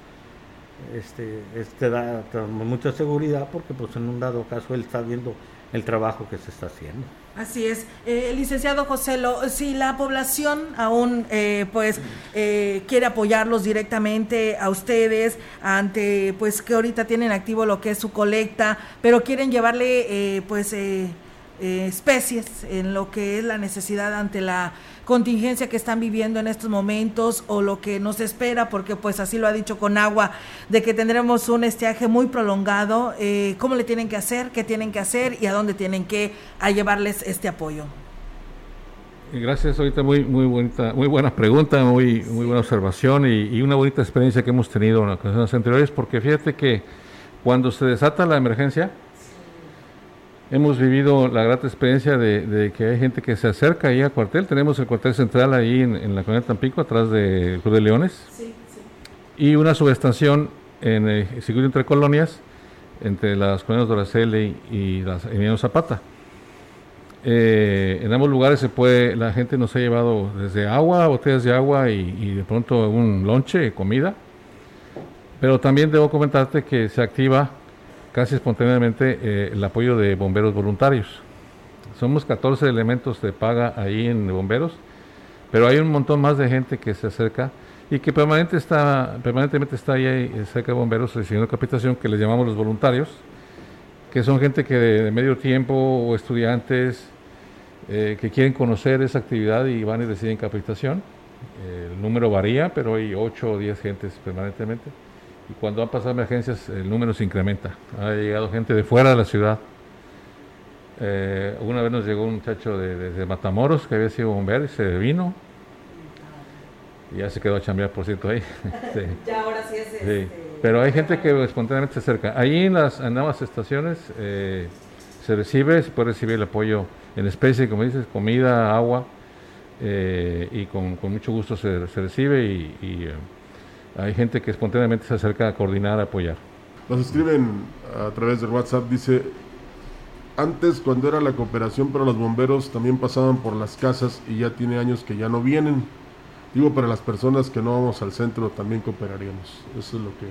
este, te da mucha seguridad porque pues en un dado caso él está viendo el trabajo que se está haciendo. Así es, eh, licenciado José, lo, si la población aún eh, pues eh, quiere apoyarlos directamente a ustedes ante pues que ahorita tienen activo lo que es su colecta, pero quieren llevarle eh, especies en lo que es la necesidad ante la contingencia que están viviendo en estos momentos o lo que nos espera, porque pues así lo ha dicho con agua, de que tendremos un estiaje muy prolongado, eh, ¿cómo le tienen que hacer? ¿Qué tienen que hacer? ¿Y a dónde tienen que a llevarles este apoyo? Gracias, ahorita muy muy bonita, muy buena pregunta, muy muy buena observación y, y, una bonita experiencia que hemos tenido en las ocasiones anteriores, porque fíjate que cuando se desata la emergencia, hemos vivido la grata experiencia de, que hay gente que se acerca ahí al cuartel. Tenemos el cuartel central ahí en, la colonia Tampico, atrás del Club de Leones. Sí, sí. Y una subestación en el circuito entre colonias, entre las colonias Doraceli y las Emiliano Zapata. Eh, en ambos lugares se puede, la gente nos ha llevado desde agua, botellas de agua y, y de pronto un lonche, comida. Pero también debo comentarte que se activa casi espontáneamente eh, el apoyo de bomberos voluntarios. Somos 14 elementos de paga ahí en bomberos, pero hay un montón más de gente que se acerca y que permanentemente está ahí eh, cerca de bomberos recibiendo capacitación que les llamamos los voluntarios, que son gente que de, medio tiempo o estudiantes eh, que quieren conocer esa actividad y van y reciben capacitación. el número varía, pero hay 8 o 10 gentes permanentemente y cuando han pasado emergencias el número se incrementa. Ha llegado gente de fuera de la ciudad. Eh, una vez nos llegó un muchacho de, Matamoros que había sido bombero y se vino. Y ya se quedó a chambear, por cierto, ahí. <laughs> Ya ahora sí es este, Pero hay gente que espontáneamente se acerca. Ahí en las en ambas estaciones eh, se recibe, se puede recibir el apoyo en especie, como dices, comida, agua, eh, y con, mucho gusto se, recibe y hay gente que espontáneamente se acerca a coordinar, a apoyar. Nos escriben a través del WhatsApp, dice, antes cuando era la cooperación para los bomberos también pasaban por las casas y ya tiene años que ya no vienen. Digo, para las personas que no vamos al centro también cooperaríamos. Eso es lo que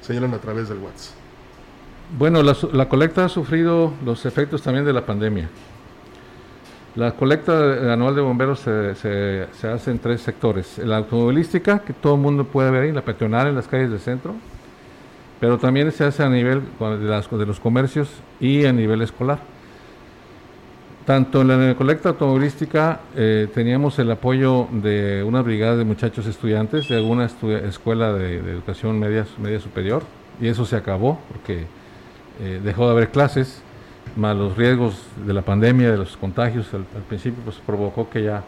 señalan a través del WhatsApp. Bueno, la, la colecta ha sufrido los efectos también de la pandemia. La colecta anual de bomberos se, hace en tres sectores. La automovilística, que todo el mundo puede ver ahí, la peatonal en las calles del centro, pero también se hace a nivel de, los comercios y a nivel escolar. Tanto en la colecta automovilística eh, teníamos el apoyo de una brigada de muchachos estudiantes de alguna escuela de, educación media, media superior, y eso se acabó porque eh, dejó de haber clases más los riesgos de la pandemia, de los contagios, al, principio pues provocó que ya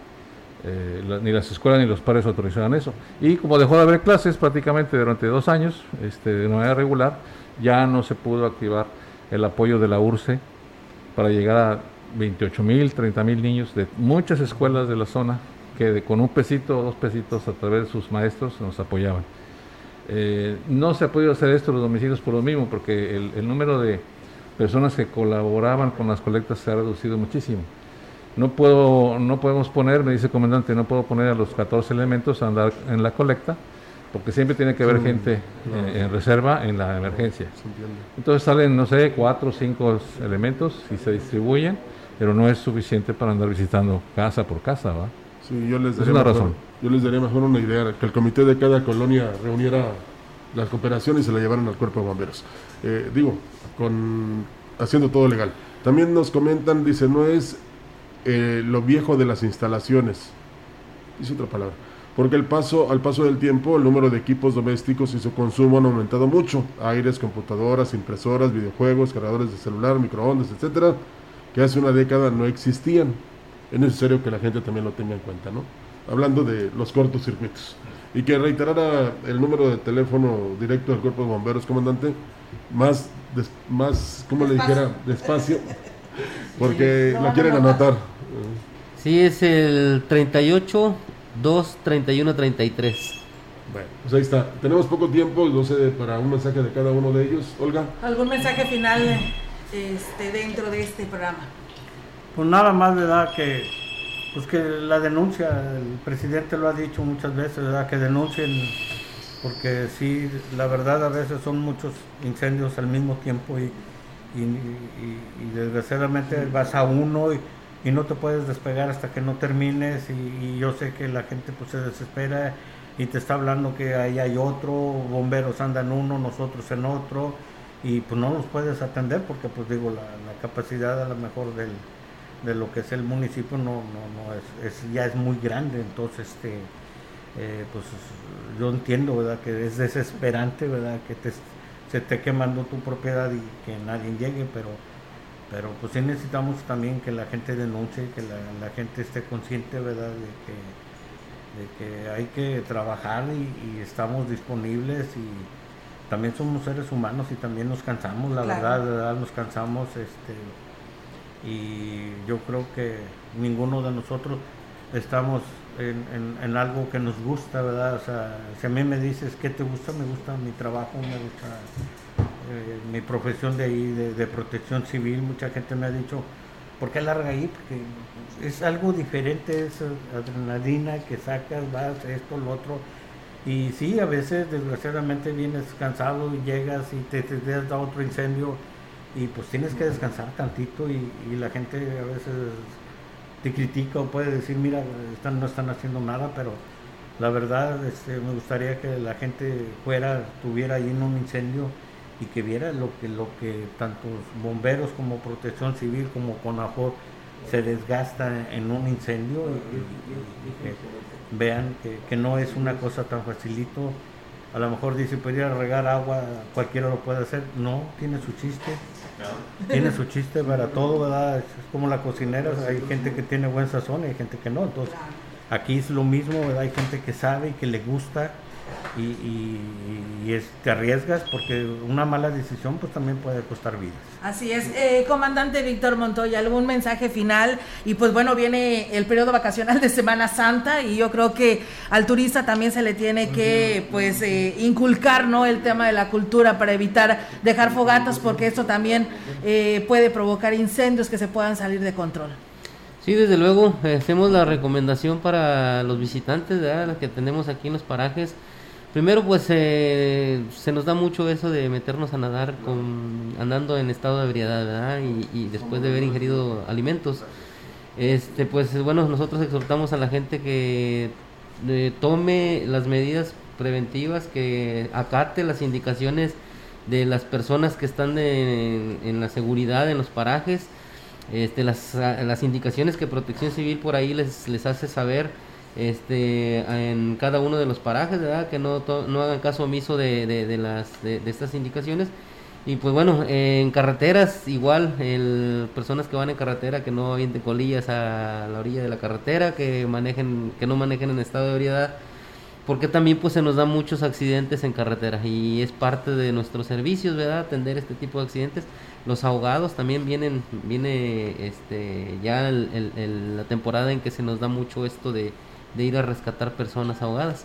eh, ni las escuelas ni los padres autorizaran eso. Y como dejó de haber clases prácticamente durante dos años, este, de manera regular, ya no se pudo activar el apoyo de la URCE para llegar a 28 mil, 30 mil niños de muchas escuelas de la zona que con un pesito o dos pesitos a través de sus maestros nos apoyaban. Eh, no se ha podido hacer esto los domicilios por lo mismo, porque el número de, personas que colaboraban con las colectas se ha reducido muchísimo. No puedo, no podemos poner, me dice el comandante, no puedo poner a los 14 elementos a andar en la colecta, porque siempre tiene que haber gente eh, en reserva en la emergencia. Entonces salen, no sé, cuatro o cinco elementos y se distribuyen, pero no es suficiente para andar visitando casa por casa, ¿va? Sí, yo les daría una razón. Yo les daría mejor una idea, que el comité de cada colonia reuniera la cooperación y se la llevaran al cuerpo de bomberos. Eh, digo, con haciendo todo legal. También nos comentan, dice, no es eh, lo viejo de las instalaciones, dice otra palabra, porque el paso, al paso del tiempo el número de equipos domésticos y su consumo han aumentado mucho, aires, computadoras, impresoras, videojuegos, cargadores de celular, microondas, etcétera, que hace una década no existían. es necesario que la gente también lo tenga en cuenta, ¿no? Hablando de los cortocircuitos. Y que reiterara el número de teléfono directo del Cuerpo de Bomberos, comandante, más, más ¿cómo le dijera? Despacio, <laughs> porque lo quieren anotar. Sí, es el 38 2 31 33. Bueno, pues ahí está. Tenemos poco tiempo, no sé, para un mensaje de cada uno de ellos. Olga. ¿Algún mensaje final este, dentro de este programa? Pues nada más, ¿verdad? Que, pues que la denuncia, el presidente lo ha dicho muchas veces, ¿verdad? Que denuncien, porque sí, la verdad a veces son muchos incendios al mismo tiempo y, y, desgraciadamente vas a uno y, no te puedes despegar hasta que no termines y, yo sé que la gente pues se desespera y te está hablando que ahí hay otro, bomberos andan uno, nosotros en otro y pues no nos puedes atender porque pues digo la, la capacidad a lo mejor del de lo que es el municipio no, no, no es, ya es muy grande, entonces este, eh, pues yo entiendo verdad que es desesperante verdad que te, se esté quemando tu propiedad y que nadie llegue, pero pero pues sí necesitamos también que la gente denuncie, que la, gente esté consciente verdad de que, de que hay que trabajar y, estamos disponibles y también somos seres humanos y también nos cansamos, la verdad, verdad, nos cansamos este y yo creo que ninguno de nosotros estamos en, algo que nos gusta, ¿verdad? O sea, si a mí me dices qué te gusta, me gusta mi trabajo, me gusta eh, mi profesión de ahí, de, protección civil, mucha gente me ha dicho, ¿por qué larga ahí? Porque es algo diferente, es adrenalina que sacas, vas, esto, lo otro. Y sí, a veces desgraciadamente vienes cansado y llegas y te, te, te da otro incendio y pues tienes que descansar tantito y, la gente a veces te critica o puede decir, mira, están, no están haciendo nada, pero la verdad este, me gustaría que la gente fuera, estuviera ahí en un incendio y que viera lo que, lo que tantos bomberos como protección civil como CONAFOR se desgasta en un incendio y, que vean que, que, no es una cosa tan facilito. A lo mejor dice, podría regar agua, cualquiera lo puede hacer. No, tiene su chiste tiene su chiste para todo, ¿verdad? Es como la cocinera, hay gente que tiene buen sazón y hay gente que no. Entonces, aquí es lo mismo, ¿verdad? Hay gente que sabe y que le gusta y, te arriesgas porque una mala decisión pues también puede costar vidas. Así es, eh, comandante Víctor Montoya, algún mensaje final y pues bueno, viene el periodo vacacional de Semana Santa y yo creo que al turista también se le tiene que pues eh, inculcar no el tema de la cultura para evitar dejar fogatas porque esto también eh, puede provocar incendios que se puedan salir de control. Sí, desde luego, hacemos la recomendación para los visitantes, ¿verdad? que tenemos aquí en los parajes Primero, pues eh, se nos da mucho eso de meternos a nadar con, andando en estado de ebriedad, ¿verdad? Y, después de haber ingerido alimentos. Este, pues bueno, nosotros exhortamos a la gente que eh, tome las medidas preventivas, que acate las indicaciones de las personas que están en la seguridad en los parajes, este, las, las indicaciones que Protección Civil por ahí les, les hace saber este en cada uno de los parajes, ¿verdad? Que no, no hagan caso omiso de, de, las, de, estas indicaciones. Y pues bueno, en carreteras igual, el, personas que van en carretera que no avienten colillas a la orilla de la carretera, que manejen, que no manejen en estado de ebriedad, porque también pues se nos dan muchos accidentes en carretera y es parte de nuestros servicios, ¿verdad? Atender este tipo de accidentes. Los ahogados también vienen, viene este ya la temporada en que se nos da mucho esto de, de ir a rescatar personas ahogadas.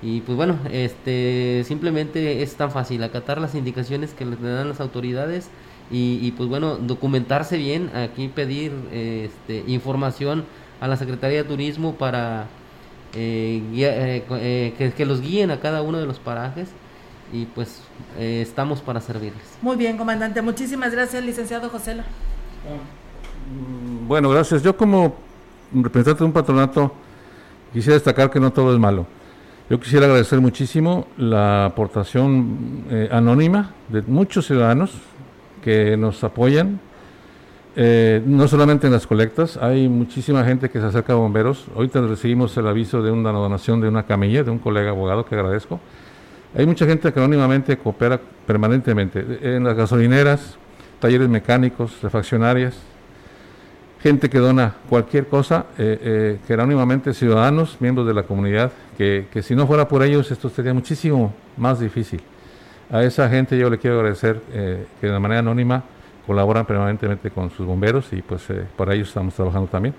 Y pues bueno, este simplemente es tan fácil acatar las indicaciones que le dan las autoridades y, pues bueno, documentarse bien, aquí pedir este, información a la Secretaría de Turismo para eh, eh, eh, que, los guíen a cada uno de los parajes y pues estamos para servirles. Muy bien, comandante, muchísimas gracias, licenciado José. Bueno, gracias. Yo como representante de un patronato Quisiera destacar que no todo es malo. Yo quisiera agradecer muchísimo la aportación eh, anónima de muchos ciudadanos que nos apoyan, eh, no solamente en las colectas, hay muchísima gente que se acerca a bomberos. Ahorita recibimos el aviso de una donación de una camilla de un colega abogado que agradezco. Hay mucha gente que anónimamente coopera permanentemente en las gasolineras, talleres mecánicos, refaccionarias, gente que dona cualquier cosa, eh, eh, jerónimamente ciudadanos, miembros de la comunidad, que, que, si no fuera por ellos esto sería muchísimo más difícil. A esa gente yo le quiero agradecer eh, que de manera anónima colaboran permanentemente con sus bomberos y pues eh, para ellos estamos trabajando también.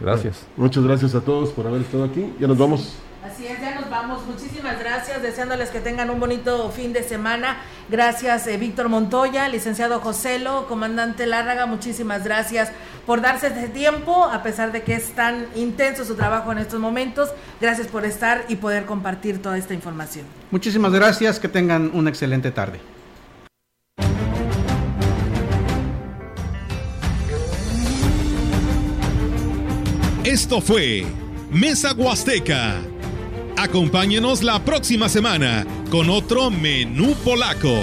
Gracias. Muchas gracias a todos por haber estado aquí. Ya nos vamos. Así es, ya nos vamos. Muchísimas gracias, deseándoles que tengan un bonito fin de semana. Gracias, eh, Víctor Montoya, licenciado Joselo, comandante Lárraga, muchísimas gracias por darse este tiempo, a pesar de que es tan intenso su trabajo en estos momentos. Gracias por estar y poder compartir toda esta información. Muchísimas gracias, que tengan una excelente tarde. Esto fue Mesa Huasteca. Acompáñenos la próxima semana con otro menú polaco.